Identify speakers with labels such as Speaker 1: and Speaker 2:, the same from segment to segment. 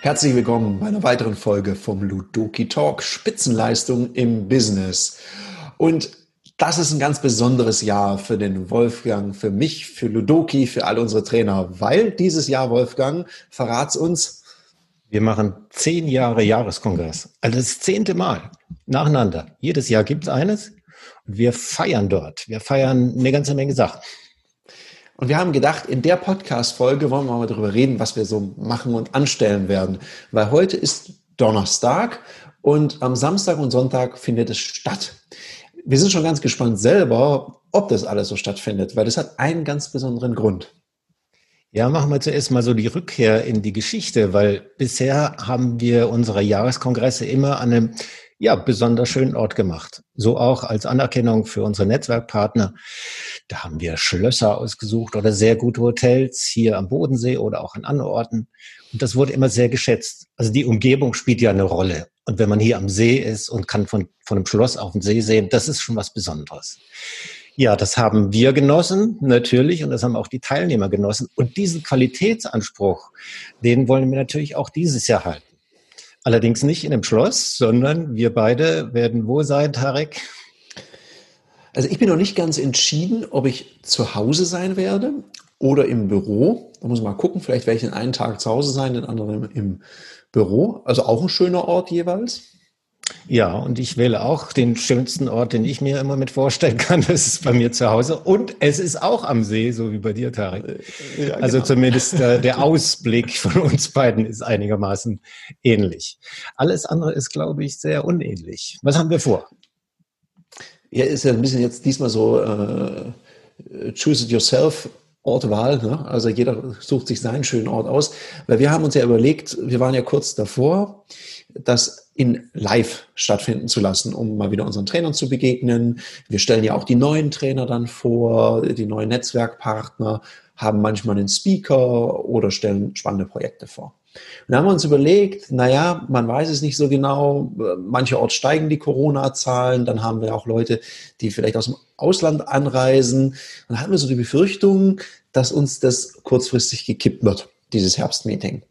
Speaker 1: Herzlich willkommen bei einer weiteren Folge vom Ludoki Talk Spitzenleistung im Business. Und das ist ein ganz besonderes Jahr für den Wolfgang, für mich, für Ludoki, für all unsere Trainer, weil dieses Jahr, Wolfgang, verrat's uns.
Speaker 2: Wir machen zehn Jahre Jahreskongress. Also das zehnte Mal nacheinander. Jedes Jahr gibt es eines. Und wir feiern dort. Wir feiern eine ganze Menge Sachen.
Speaker 1: Und wir haben gedacht, in der Podcast-Folge wollen wir mal darüber reden, was wir so machen und anstellen werden. Weil heute ist Donnerstag und am Samstag und Sonntag findet es statt wir sind schon ganz gespannt selber, ob das alles so stattfindet, weil das hat einen ganz besonderen Grund.
Speaker 2: Ja, machen wir zuerst mal so die Rückkehr in die Geschichte, weil bisher haben wir unsere Jahreskongresse immer an einem ja, besonders schönen Ort gemacht. So auch als Anerkennung für unsere Netzwerkpartner. Da haben wir Schlösser ausgesucht oder sehr gute Hotels hier am Bodensee oder auch an anderen Orten. Und das wurde immer sehr geschätzt. Also die Umgebung spielt ja eine Rolle. Und wenn man hier am See ist und kann von, von einem Schloss auf den See sehen, das ist schon was Besonderes. Ja, das haben wir genossen, natürlich, und das haben auch die Teilnehmer genossen. Und diesen Qualitätsanspruch, den wollen wir natürlich auch dieses Jahr halten. Allerdings nicht in einem Schloss, sondern wir beide werden wo sein, Tarek?
Speaker 1: Also ich bin noch nicht ganz entschieden, ob ich zu Hause sein werde oder im Büro. Da muss man mal gucken, vielleicht werde ich den einen Tag zu Hause sein, den anderen im Büro. Also auch ein schöner Ort jeweils.
Speaker 2: Ja, und ich wähle auch den schönsten Ort, den ich mir immer mit vorstellen kann. Das ist bei mir zu Hause. Und es ist auch am See, so wie bei dir, Tarek. Ja, also genau. zumindest äh, der Ausblick von uns beiden ist einigermaßen ähnlich. Alles andere ist, glaube ich, sehr unähnlich. Was haben wir vor?
Speaker 1: Ja, ist ja ein bisschen jetzt diesmal so äh, choose it yourself Ortwahl. Ne? Also jeder sucht sich seinen schönen Ort aus. Weil wir haben uns ja überlegt, wir waren ja kurz davor, das in live stattfinden zu lassen, um mal wieder unseren Trainern zu begegnen. Wir stellen ja auch die neuen Trainer dann vor, die neuen Netzwerkpartner, haben manchmal einen Speaker oder stellen spannende Projekte vor. Und da haben wir uns überlegt, naja, man weiß es nicht so genau, mancherorts steigen die Corona-Zahlen, dann haben wir auch Leute, die vielleicht aus dem Ausland anreisen. Dann hatten wir so die Befürchtung, dass uns das kurzfristig gekippt wird, dieses Herbstmeeting.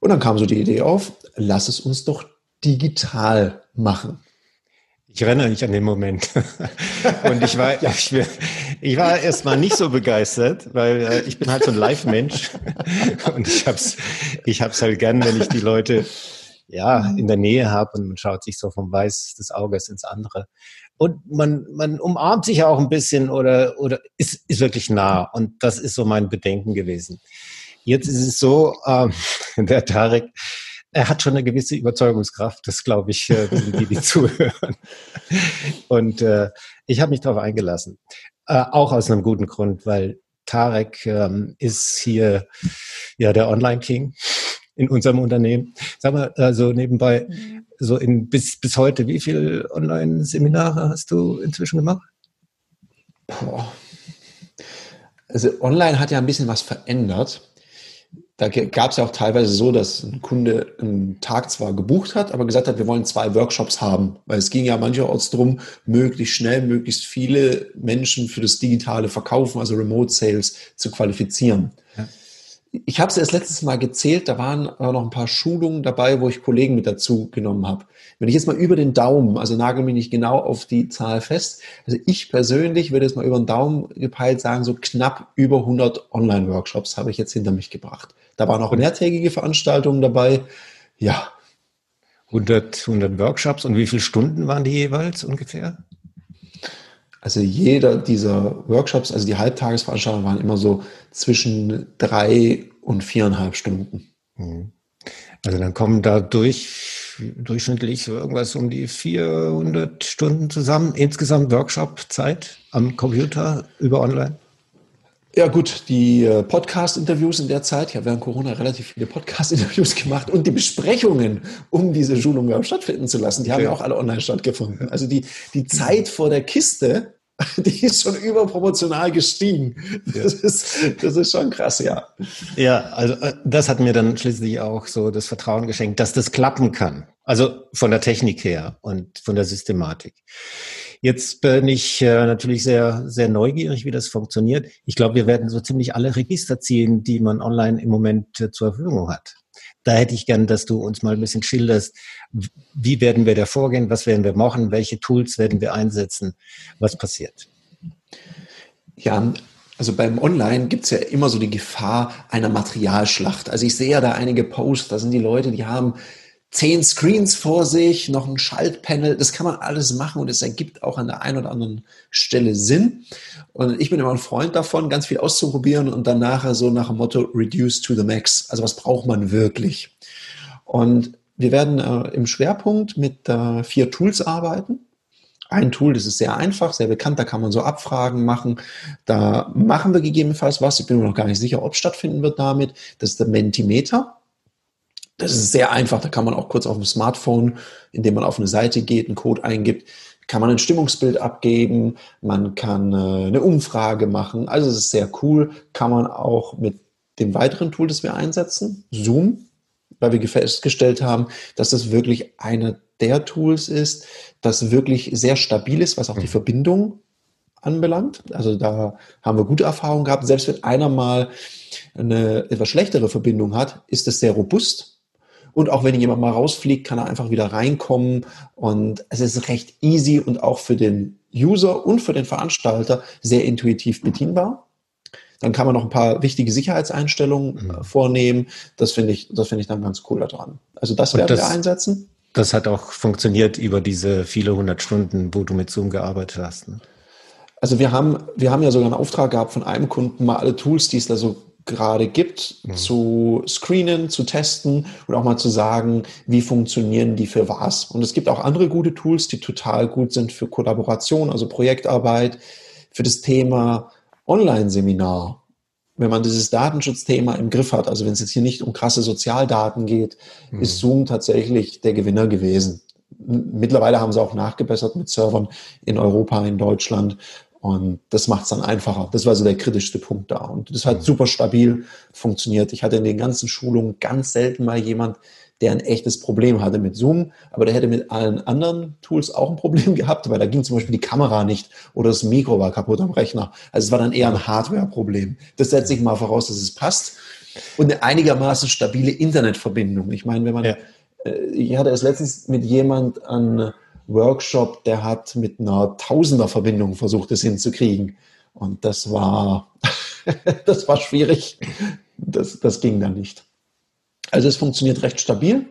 Speaker 1: Und dann kam so die Idee auf, lass es uns doch digital machen.
Speaker 2: Ich erinnere mich an den Moment. Und ich war, ja. ich, ich war erstmal nicht so begeistert, weil äh, ich bin halt so ein Live-Mensch. Und ich hab's, ich hab's halt gern, wenn ich die Leute ja in der Nähe habe und man schaut sich so vom Weiß des Auges ins andere. Und man, man umarmt sich ja auch ein bisschen oder, oder ist, ist wirklich nah. Und das ist so mein Bedenken gewesen. Jetzt ist es so, ähm, der Tarek, er hat schon eine gewisse Überzeugungskraft, das glaube ich, äh, die, die zuhören. Und äh, ich habe mich darauf eingelassen. Äh, auch aus einem guten Grund, weil Tarek ähm, ist hier ja der Online-King in unserem Unternehmen. Sag mal, also nebenbei, mhm. so in bis, bis heute, wie viele Online-Seminare hast du inzwischen gemacht?
Speaker 1: Boah. Also online hat ja ein bisschen was verändert da gab es ja auch teilweise so, dass ein Kunde einen Tag zwar gebucht hat, aber gesagt hat, wir wollen zwei Workshops haben, weil es ging ja mancherorts darum, möglichst schnell, möglichst viele Menschen für das digitale Verkaufen, also Remote Sales, zu qualifizieren. Ja. Ich habe es erst letztes Mal gezählt, da waren auch noch ein paar Schulungen dabei, wo ich Kollegen mit dazu genommen habe. Wenn ich jetzt mal über den Daumen, also nagel mich nicht genau auf die Zahl fest, also ich persönlich würde jetzt mal über den Daumen gepeilt sagen, so knapp über 100 Online-Workshops habe ich jetzt hinter mich gebracht. Da waren auch mehrtägige Veranstaltungen dabei. Ja.
Speaker 2: 100, 100 Workshops und wie viele Stunden waren die jeweils ungefähr?
Speaker 1: Also jeder dieser Workshops, also die Halbtagesveranstaltungen waren immer so zwischen drei und viereinhalb Stunden. Mhm.
Speaker 2: Also dann kommen da durch, durchschnittlich irgendwas um die 400 Stunden zusammen, insgesamt Workshop-Zeit am Computer über online?
Speaker 1: Ja gut, die äh, Podcast-Interviews in der Zeit, ich habe während Corona relativ viele Podcast-Interviews gemacht und die Besprechungen, um diese Schulung überhaupt stattfinden zu lassen, die haben ja auch alle online stattgefunden. Also die, die Zeit vor der Kiste, die ist schon überproportional gestiegen. Das, ist, das ist schon krass, ja.
Speaker 2: Ja, also äh, das hat mir dann schließlich auch so das Vertrauen geschenkt, dass das klappen kann. Also von der Technik her und von der Systematik. Jetzt bin ich äh, natürlich sehr, sehr neugierig, wie das funktioniert. Ich glaube, wir werden so ziemlich alle Register ziehen, die man online im Moment äh, zur Verfügung hat. Da hätte ich gern, dass du uns mal ein bisschen schilderst, wie werden wir da vorgehen, was werden wir machen, welche Tools werden wir einsetzen, was passiert.
Speaker 1: Ja, also beim Online gibt es ja immer so die Gefahr einer Materialschlacht. Also ich sehe ja da einige Posts, da sind die Leute, die haben zehn Screens vor sich, noch ein Schaltpanel. Das kann man alles machen und es ergibt auch an der einen oder anderen Stelle Sinn. Und ich bin immer ein Freund davon, ganz viel auszuprobieren und dann nachher so nach dem Motto Reduce to the Max. Also was braucht man wirklich? Und wir werden äh, im Schwerpunkt mit äh, vier Tools arbeiten. Ein Tool, das ist sehr einfach, sehr bekannt, da kann man so Abfragen machen. Da machen wir gegebenenfalls was. Ich bin mir noch gar nicht sicher, ob es stattfinden wird damit. Das ist der Mentimeter. Das ist sehr einfach. Da kann man auch kurz auf dem Smartphone, indem man auf eine Seite geht, einen Code eingibt, kann man ein Stimmungsbild abgeben. Man kann äh, eine Umfrage machen. Also es ist sehr cool. Kann man auch mit dem weiteren Tool, das wir einsetzen, Zoom, weil wir festgestellt haben, dass das wirklich eine der Tools ist, das wirklich sehr stabil ist, was auch die mhm. Verbindung anbelangt. Also da haben wir gute Erfahrungen gehabt. Selbst wenn einer mal eine etwas schlechtere Verbindung hat, ist es sehr robust. Und auch wenn jemand mal rausfliegt, kann er einfach wieder reinkommen. Und es ist recht easy und auch für den User und für den Veranstalter sehr intuitiv bedienbar. Dann kann man noch ein paar wichtige Sicherheitseinstellungen mhm. Äh, vornehmen. Das finde ich, das finde ich dann ganz cool daran. Also das werden das, wir einsetzen.
Speaker 2: Das hat auch funktioniert über diese viele hundert Stunden, wo du mit Zoom gearbeitet hast. Ne?
Speaker 1: Also wir haben, wir haben ja sogar einen Auftrag gehabt von einem Kunden, mal alle Tools, die es da so gerade gibt, mhm. zu screenen, zu testen und auch mal zu sagen, wie funktionieren die für was. Und es gibt auch andere gute Tools, die total gut sind für Kollaboration, also Projektarbeit, für das Thema Online-Seminar wenn man dieses Datenschutzthema im Griff hat, also wenn es jetzt hier nicht um krasse Sozialdaten geht, mhm. ist Zoom tatsächlich der Gewinner gewesen. Mittlerweile haben sie auch nachgebessert mit Servern in Europa, in Deutschland. Und das macht es dann einfacher. Das war so der kritischste Punkt da. Und das hat mhm. super stabil funktioniert. Ich hatte in den ganzen Schulungen ganz selten mal jemand, der ein echtes Problem hatte mit Zoom, aber der hätte mit allen anderen Tools auch ein Problem gehabt, weil da ging zum Beispiel die Kamera nicht oder das Mikro war kaputt am Rechner. Also es war dann eher ein Hardware-Problem. Das setze ich mal voraus, dass es passt. Und eine einigermaßen stabile Internetverbindung. Ich meine, wenn man, ja. äh, ich hatte es letztens mit jemand an Workshop, der hat mit einer Tausender-Verbindung versucht, das hinzukriegen. Und das war, das war schwierig. Das, das ging dann nicht. Also es funktioniert recht stabil.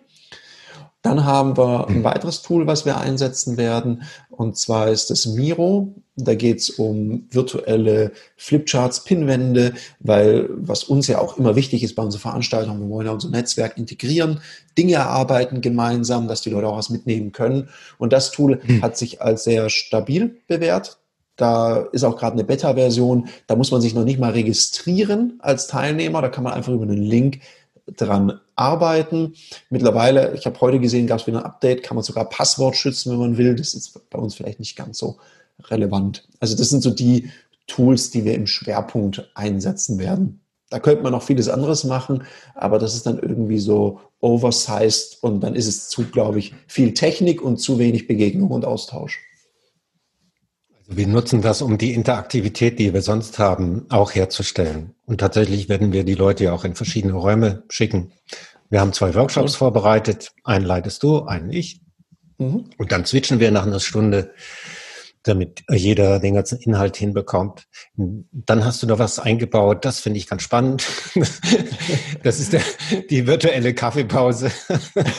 Speaker 1: Dann haben wir ein weiteres Tool, was wir einsetzen werden, und zwar ist das Miro. Da geht es um virtuelle Flipcharts, Pinwände, weil was uns ja auch immer wichtig ist bei unseren Veranstaltungen, wir wollen ja unser Netzwerk integrieren, Dinge erarbeiten gemeinsam, dass die Leute auch was mitnehmen können. Und das Tool hm. hat sich als sehr stabil bewährt. Da ist auch gerade eine Beta-Version, da muss man sich noch nicht mal registrieren als Teilnehmer, da kann man einfach über einen Link dran arbeiten. Mittlerweile, ich habe heute gesehen, gab es wieder ein Update, kann man sogar Passwort schützen, wenn man will. Das ist bei uns vielleicht nicht ganz so relevant. Also das sind so die Tools, die wir im Schwerpunkt einsetzen werden. Da könnte man noch vieles anderes machen, aber das ist dann irgendwie so oversized und dann ist es zu, glaube ich, viel Technik und zu wenig Begegnung und Austausch.
Speaker 2: Wir nutzen das, um die Interaktivität, die wir sonst haben, auch herzustellen. Und tatsächlich werden wir die Leute ja auch in verschiedene Räume schicken. Wir haben zwei Workshops okay. vorbereitet. Einen leitest du, einen ich. Mhm. Und dann switchen wir nach einer Stunde, damit jeder den ganzen Inhalt hinbekommt. Dann hast du noch was eingebaut, das finde ich ganz spannend. Das ist der, die virtuelle Kaffeepause.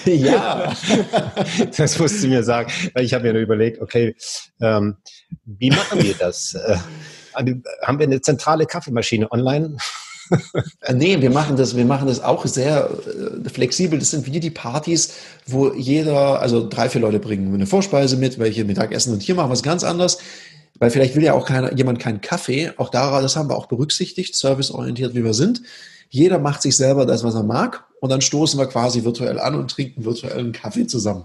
Speaker 1: Ja.
Speaker 2: Das musst du mir sagen, ich habe mir nur überlegt, okay, ähm, wie machen wir das? Äh, haben wir eine zentrale Kaffeemaschine online?
Speaker 1: Äh, nee, wir machen das, wir machen das auch sehr äh, flexibel. Das sind wie die Partys, wo jeder, also drei, vier Leute bringen eine Vorspeise mit, welche Mittagessen und hier machen wir es ganz anders. Weil vielleicht will ja auch keiner, jemand keinen Kaffee. Auch daran, das haben wir auch berücksichtigt, serviceorientiert, wie wir sind. Jeder macht sich selber das, was er mag. Und dann stoßen wir quasi virtuell an und trinken virtuellen Kaffee zusammen.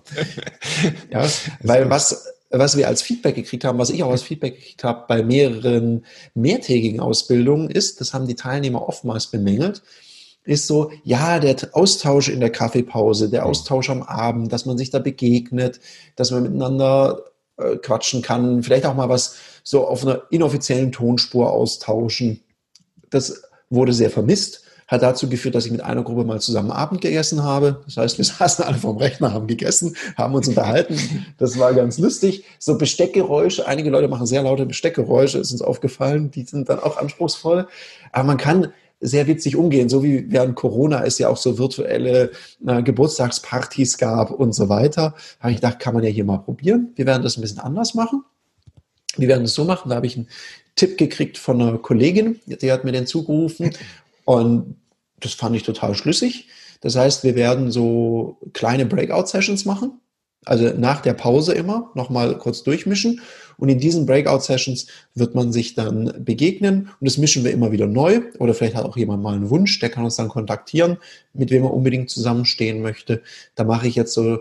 Speaker 1: ja, weil was, was wir als Feedback gekriegt haben, was ich auch als Feedback gekriegt habe bei mehreren mehrtägigen Ausbildungen ist, das haben die Teilnehmer oftmals bemängelt, ist so, ja, der Austausch in der Kaffeepause, der Austausch am Abend, dass man sich da begegnet, dass man miteinander äh, quatschen kann, vielleicht auch mal was so auf einer inoffiziellen Tonspur austauschen. Das wurde sehr vermisst hat dazu geführt, dass ich mit einer Gruppe mal zusammen Abend gegessen habe. Das heißt, wir saßen alle vorm Rechner, haben gegessen, haben uns unterhalten. Das war ganz lustig. So Besteckgeräusche, einige Leute machen sehr laute Besteckgeräusche, ist uns aufgefallen, die sind dann auch anspruchsvoll. Aber man kann sehr witzig umgehen, so wie während Corona es ja auch so virtuelle äh, Geburtstagspartys gab und so weiter. Da habe ich gedacht, kann man ja hier mal probieren. Wir werden das ein bisschen anders machen. Wir werden es so machen, da habe ich einen Tipp gekriegt von einer Kollegin, die hat mir den zugerufen und das fand ich total schlüssig. Das heißt, wir werden so kleine Breakout-Sessions machen. Also nach der Pause immer nochmal kurz durchmischen. Und in diesen Breakout-Sessions wird man sich dann begegnen. Und das mischen wir immer wieder neu. Oder vielleicht hat auch jemand mal einen Wunsch, der kann uns dann kontaktieren, mit wem er unbedingt zusammenstehen möchte. Da mache ich jetzt so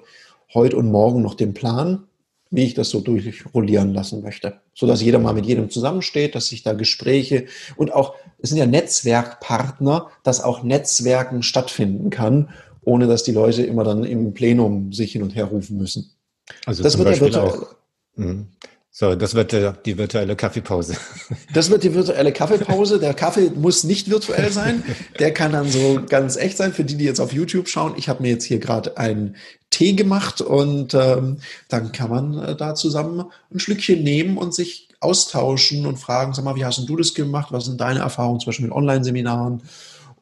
Speaker 1: heute und morgen noch den Plan wie ich das so durchrollieren lassen möchte. So dass jeder mal mit jedem zusammensteht, dass sich da Gespräche und auch, es sind ja Netzwerkpartner, dass auch Netzwerken stattfinden kann, ohne dass die Leute immer dann im Plenum sich hin und her rufen müssen.
Speaker 2: Also das wird Beispiel auch. So, das wird äh, die virtuelle Kaffeepause.
Speaker 1: Das wird die virtuelle Kaffeepause. Der Kaffee muss nicht virtuell sein. Der kann dann so ganz echt sein. Für die, die jetzt auf YouTube schauen, ich habe mir jetzt hier gerade einen Tee gemacht und ähm, dann kann man äh, da zusammen ein Schlückchen nehmen und sich austauschen und fragen, sag mal, wie hast du das gemacht? Was sind deine Erfahrungen zum Beispiel mit Online-Seminaren?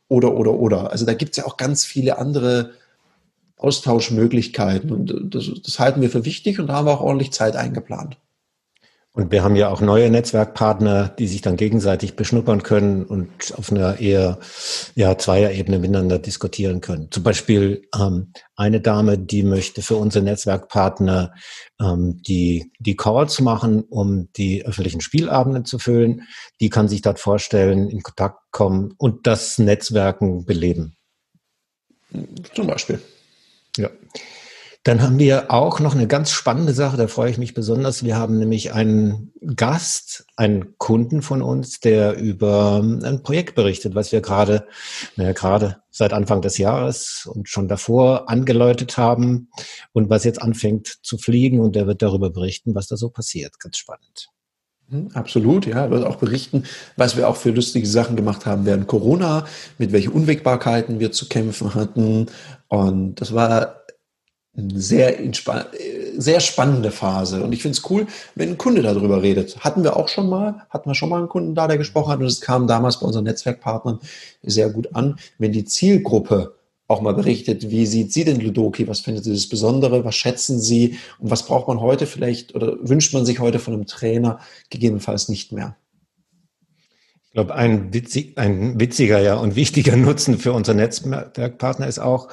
Speaker 1: Oder, oder, oder. Also da gibt es ja auch ganz viele andere Austauschmöglichkeiten und das, das halten wir für wichtig und da haben wir auch ordentlich Zeit eingeplant.
Speaker 2: Und wir haben ja auch neue Netzwerkpartner, die sich dann gegenseitig beschnuppern können und auf einer eher ja, Zweierebene miteinander diskutieren können. Zum Beispiel ähm, eine Dame, die möchte für unsere Netzwerkpartner ähm, die, die Calls machen, um die öffentlichen Spielabende zu füllen. Die kann sich dort vorstellen, in Kontakt kommen und das Netzwerken beleben.
Speaker 1: Zum Beispiel.
Speaker 2: Ja. Dann haben wir auch noch eine ganz spannende Sache, da freue ich mich besonders. Wir haben nämlich einen Gast, einen Kunden von uns, der über ein Projekt berichtet, was wir gerade, naja, gerade seit Anfang des Jahres und schon davor angeläutet haben und was jetzt anfängt zu fliegen und der wird darüber berichten, was da so passiert. Ganz spannend.
Speaker 1: Mhm, absolut, ja. Er wird auch berichten, was wir auch für lustige Sachen gemacht haben während Corona, mit welchen Unwägbarkeiten wir zu kämpfen hatten. Und das war sehr, sehr spannende Phase. Und ich finde es cool, wenn ein Kunde darüber redet. Hatten wir auch schon mal, hatten wir schon mal einen Kunden da, der gesprochen hat. Und es kam damals bei unseren Netzwerkpartnern sehr gut an, wenn die Zielgruppe auch mal berichtet, wie sieht sie denn Ludoki, was findet sie das Besondere, was schätzen sie und was braucht man heute vielleicht oder wünscht man sich heute von einem Trainer gegebenenfalls nicht mehr.
Speaker 2: Ich glaube, ein, witzig, ein witziger ja und wichtiger Nutzen für unsere Netzwerkpartner ist auch,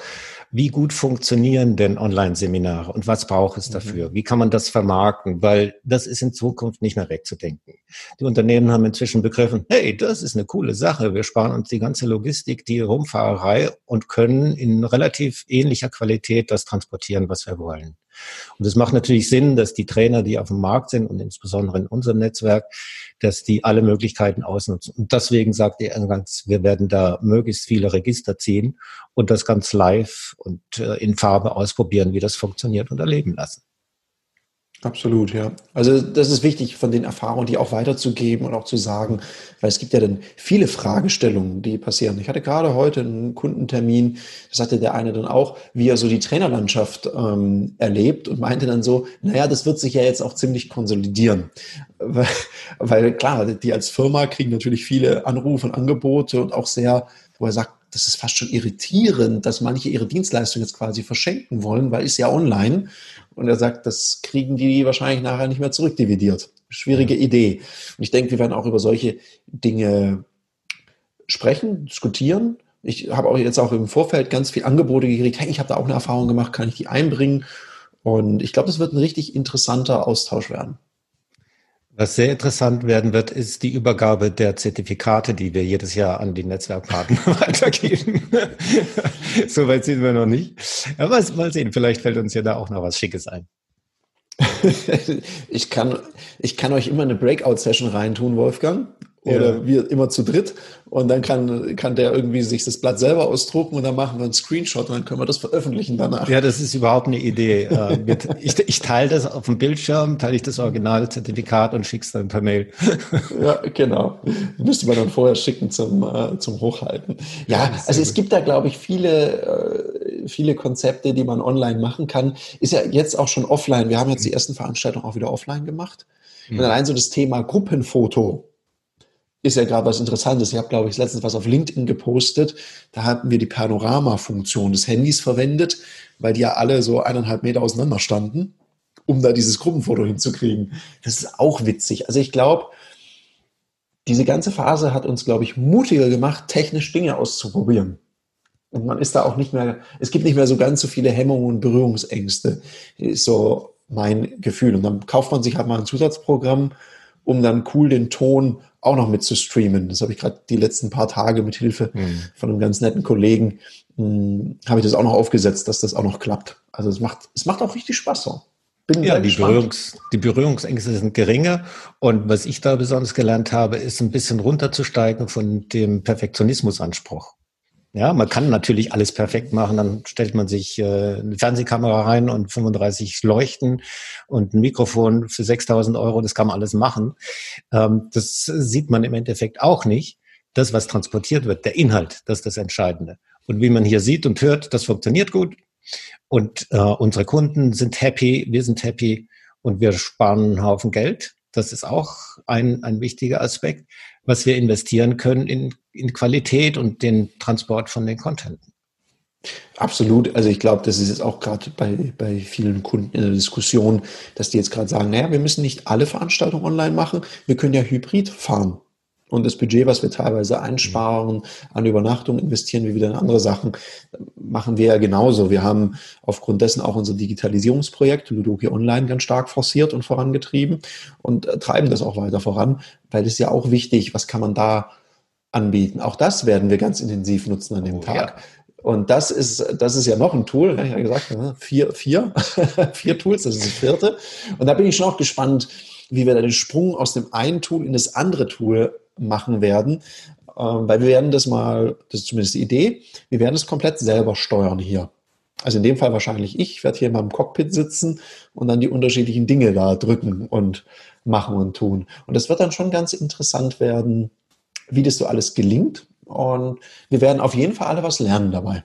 Speaker 2: wie gut funktionieren denn Online-Seminare und was braucht es mhm. dafür? Wie kann man das vermarkten? Weil das ist in Zukunft nicht mehr wegzudenken. Die Unternehmen haben inzwischen begriffen, hey, das ist eine coole Sache. Wir sparen uns die ganze Logistik, die Rumfahrerei und können in relativ ähnlicher Qualität das transportieren, was wir wollen. Und es macht natürlich Sinn, dass die Trainer, die auf dem Markt sind und insbesondere in unserem Netzwerk, dass die alle Möglichkeiten ausnutzen. Und deswegen sagt ihr eingangs, wir werden da möglichst viele Register ziehen und das ganz live und äh, in Farbe ausprobieren, wie das funktioniert und erleben lassen.
Speaker 1: Absolut, ja. Also das ist wichtig, von den Erfahrungen, die auch weiterzugeben und auch zu sagen, weil es gibt ja dann viele Fragestellungen, die passieren. Ich hatte gerade heute einen Kundentermin, da sagte der eine dann auch, wie er so die Trainerlandschaft ähm, erlebt und meinte dann so, naja, das wird sich ja jetzt auch ziemlich konsolidieren. Weil, weil klar, die als Firma kriegen natürlich viele Anrufe und Angebote und auch sehr, wo er sagt, das ist fast schon irritierend, dass manche ihre Dienstleistung jetzt quasi verschenken wollen, weil ist ja online. Und er sagt, das kriegen die wahrscheinlich nachher nicht mehr zurückdividiert. Schwierige Idee. Und ich denke, wir werden auch über solche Dinge sprechen, diskutieren. Ich habe auch jetzt auch im Vorfeld ganz viele Angebote gekriegt. Hey, ich habe da auch eine Erfahrung gemacht, kann ich die einbringen? Und ich glaube, das wird ein richtig interessanter Austausch werden.
Speaker 2: Was sehr interessant werden wird, ist die Übergabe der Zertifikate, die wir jedes Jahr an die Netzwerkpartner weitergeben. Soweit sind wir noch nicht. Aber mal sehen, vielleicht fällt uns ja da auch noch was Schickes ein.
Speaker 1: ich, kann, ich kann euch immer eine Breakout-Session reintun, Wolfgang. Oder ja. wir immer zu dritt. Und dann kann, kann der irgendwie sich das Blatt selber ausdrucken und dann machen wir einen Screenshot und dann können wir das veröffentlichen danach.
Speaker 2: Ja, das ist überhaupt eine Idee. Äh, ich, ich teile das auf dem Bildschirm, teile ich das Originalzertifikat und schicke es dann per Mail.
Speaker 1: Ja, genau. Müsste man dann vorher schicken zum, äh, zum Hochhalten. Ja, also es gibt da, glaube ich, viele, äh, viele Konzepte, die man online machen kann. Ist ja jetzt auch schon offline. Wir haben jetzt die ersten Veranstaltungen auch wieder offline gemacht. Und allein so das Thema Gruppenfoto ist ja gerade was Interessantes. Ich habe, glaube ich, letztens was auf LinkedIn gepostet. Da hatten wir die Panorama-Funktion des Handys verwendet, weil die ja alle so eineinhalb Meter auseinander standen, um da dieses Gruppenfoto hinzukriegen. Das ist auch witzig. Also ich glaube, diese ganze Phase hat uns, glaube ich, mutiger gemacht, technisch Dinge auszuprobieren. Und man ist da auch nicht mehr, es gibt nicht mehr so ganz so viele Hemmungen und Berührungsängste, ist so mein Gefühl. Und dann kauft man sich halt mal ein Zusatzprogramm, um dann cool den Ton auch noch mit zu streamen. Das habe ich gerade die letzten paar Tage mit Hilfe mhm. von einem ganz netten Kollegen, hm, habe ich das auch noch aufgesetzt, dass das auch noch klappt. Also es macht, es macht auch richtig Spaß so.
Speaker 2: Bin ja, die, Berührungs-, die Berührungsängste sind geringer. Und was ich da besonders gelernt habe, ist ein bisschen runterzusteigen von dem Perfektionismusanspruch. Ja, man kann natürlich alles perfekt machen. Dann stellt man sich äh, eine Fernsehkamera rein und 35 Leuchten und ein Mikrofon für 6000 Euro. Das kann man alles machen. Ähm, das sieht man im Endeffekt auch nicht. Das, was transportiert wird, der Inhalt, das ist das Entscheidende. Und wie man hier sieht und hört, das funktioniert gut. Und äh, unsere Kunden sind happy, wir sind happy und wir sparen einen Haufen Geld. Das ist auch ein, ein wichtiger Aspekt, was wir investieren können in, in Qualität und den Transport von den Contenten.
Speaker 1: Absolut. Also ich glaube, das ist jetzt auch gerade bei, bei vielen Kunden in der Diskussion, dass die jetzt gerade sagen, naja, wir müssen nicht alle Veranstaltungen online machen, wir können ja hybrid fahren. Und das Budget, was wir teilweise einsparen an Übernachtung, investieren wir wieder in andere Sachen. Machen wir ja genauso. Wir haben aufgrund dessen auch unser Digitalisierungsprojekt Ludoki Online ganz stark forciert und vorangetrieben und äh, treiben das auch weiter voran, weil es ja auch wichtig, was kann man da anbieten. Auch das werden wir ganz intensiv nutzen an dem oh, Tag. Ja. Und das ist, das ist ja noch ein Tool, ich habe ja gesagt, ne, vier, vier, vier Tools, das ist das vierte. Und da bin ich schon auch gespannt, wie wir da den Sprung aus dem einen Tool in das andere Tool machen werden, ähm, weil wir werden das mal, das ist zumindest die Idee, wir werden es komplett selber steuern hier. Also in dem Fall wahrscheinlich ich, ich werde hier in meinem Cockpit sitzen und dann die unterschiedlichen Dinge da drücken und machen und tun. Und das wird dann schon ganz interessant werden, wie das so alles gelingt. Und wir werden auf jeden Fall alle was lernen dabei.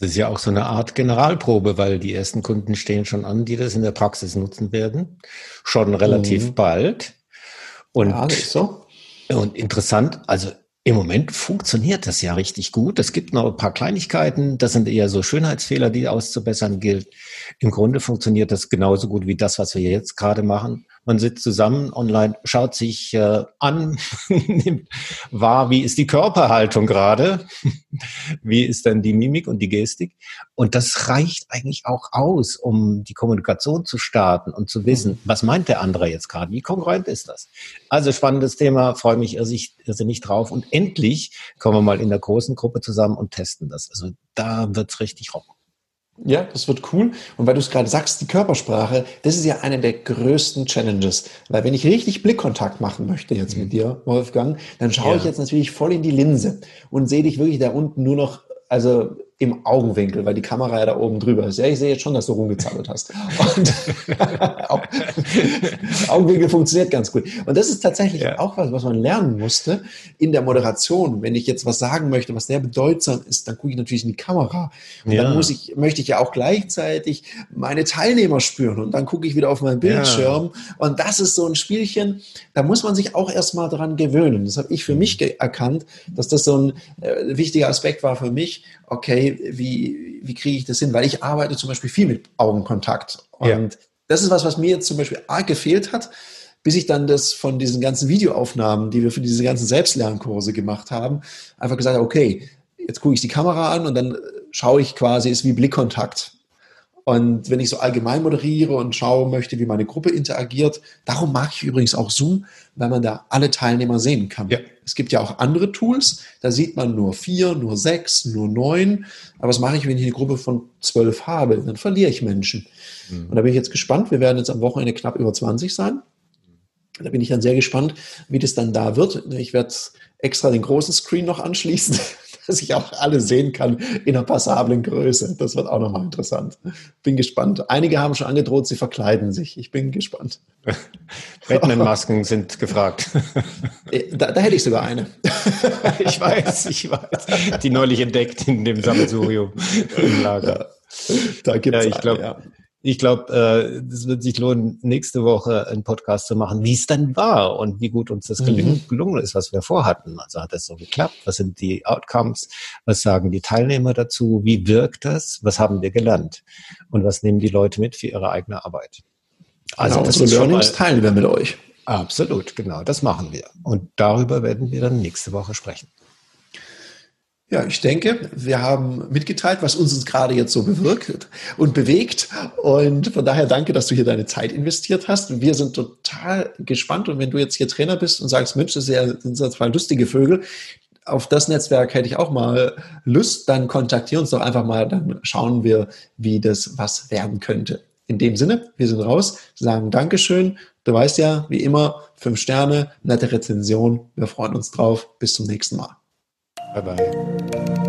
Speaker 2: Das ist ja auch so eine Art Generalprobe, weil die ersten Kunden stehen schon an, die das in der Praxis nutzen werden. Schon relativ mhm. bald. Und ja, so. Und interessant, also im Moment funktioniert das ja richtig gut. Es gibt noch ein paar Kleinigkeiten. Das sind eher so Schönheitsfehler, die auszubessern gilt. Im Grunde funktioniert das genauso gut wie das, was wir jetzt gerade machen. Man sitzt zusammen online, schaut sich äh, an, nimmt wahr, wie ist die Körperhaltung gerade, wie ist denn die Mimik und die Gestik. Und das reicht eigentlich auch aus, um die Kommunikation zu starten und zu wissen, mhm. was meint der andere jetzt gerade, wie kongruent ist das. Also spannendes Thema, freue mich irrsinnig drauf. Und endlich kommen wir mal in der großen Gruppe zusammen und testen das. Also da wird's richtig rocken.
Speaker 1: Ja, das wird cool. Und weil du es gerade sagst, die Körpersprache, das ist ja eine der größten Challenges. Weil wenn ich richtig Blickkontakt machen möchte jetzt mhm. mit dir, Wolfgang, dann schaue ja. ich jetzt natürlich voll in die Linse und sehe dich wirklich da unten nur noch, also im Augenwinkel, weil die Kamera ja da oben drüber ist. Ja, ich sehe jetzt schon, dass du rumgezappelt hast. Und Augenwinkel funktioniert ganz gut. Und das ist tatsächlich ja. auch was, was man lernen musste in der Moderation. Wenn ich jetzt was sagen möchte, was sehr bedeutsam ist, dann gucke ich natürlich in die Kamera. Und ja. dann muss ich, möchte ich ja auch gleichzeitig meine Teilnehmer spüren. Und dann gucke ich wieder auf meinen Bildschirm. Ja. Und das ist so ein Spielchen, da muss man sich auch erstmal dran gewöhnen. Das habe ich für mhm. mich erkannt, dass das so ein äh, wichtiger Aspekt war für mich. Okay, wie, wie kriege ich das hin? Weil ich arbeite zum Beispiel viel mit Augenkontakt. Und ja. das ist was, was mir jetzt zum Beispiel arg gefehlt hat, bis ich dann das von diesen ganzen Videoaufnahmen, die wir für diese ganzen Selbstlernkurse gemacht haben, einfach gesagt habe, okay, jetzt gucke ich die Kamera an und dann schaue ich quasi, ist wie Blickkontakt. Und wenn ich so allgemein moderiere und schauen möchte, wie meine Gruppe interagiert, darum mag ich übrigens auch Zoom, weil man da alle Teilnehmer sehen kann. Ja. Es gibt ja auch andere Tools, da sieht man nur vier, nur sechs, nur neun. Aber was mache ich, wenn ich eine Gruppe von zwölf habe? Dann verliere ich Menschen. Mhm. Und da bin ich jetzt gespannt. Wir werden jetzt am Wochenende knapp über 20 sein. Da bin ich dann sehr gespannt, wie das dann da wird. Ich werde extra den großen Screen noch anschließen, dass ich auch alle sehen kann in einer passablen Größe. Das wird auch nochmal interessant. Bin gespannt. Einige haben schon angedroht, sie verkleiden sich. Ich bin gespannt.
Speaker 2: Batman-Masken sind gefragt.
Speaker 1: Äh, da, da, hätte ich sogar eine.
Speaker 2: ich weiß, ich weiß. Die neulich entdeckt in dem Sammelsurium im Lager. Ja, da gibt's ja, ich glaube, ja. Ich glaube, äh, es wird sich lohnen, nächste Woche einen Podcast zu machen, wie es dann war und wie gut uns das mhm. gelungen ist, was wir vorhatten. Also hat das so geklappt? Was sind die Outcomes? Was sagen die Teilnehmer dazu? Wie wirkt das? Was haben wir gelernt? Und was nehmen die Leute mit für ihre eigene Arbeit?
Speaker 1: Also genau, das unsere Learnings teilen wir mit euch.
Speaker 2: Absolut, genau, das machen wir. Und darüber werden wir dann nächste Woche sprechen.
Speaker 1: Ja, ich denke, wir haben mitgeteilt, was uns gerade jetzt so bewirkt und bewegt. Und von daher danke, dass du hier deine Zeit investiert hast. Wir sind total gespannt. Und wenn du jetzt hier Trainer bist und sagst, Mensch, das sind ja zwei lustige Vögel, auf das Netzwerk hätte ich auch mal Lust, dann kontaktiere uns doch einfach mal, dann schauen wir, wie das was werden könnte. In dem Sinne, wir sind raus, sagen Dankeschön. Du weißt ja, wie immer, fünf Sterne, nette Rezension. Wir freuen uns drauf. Bis zum nächsten Mal.
Speaker 2: 拜拜。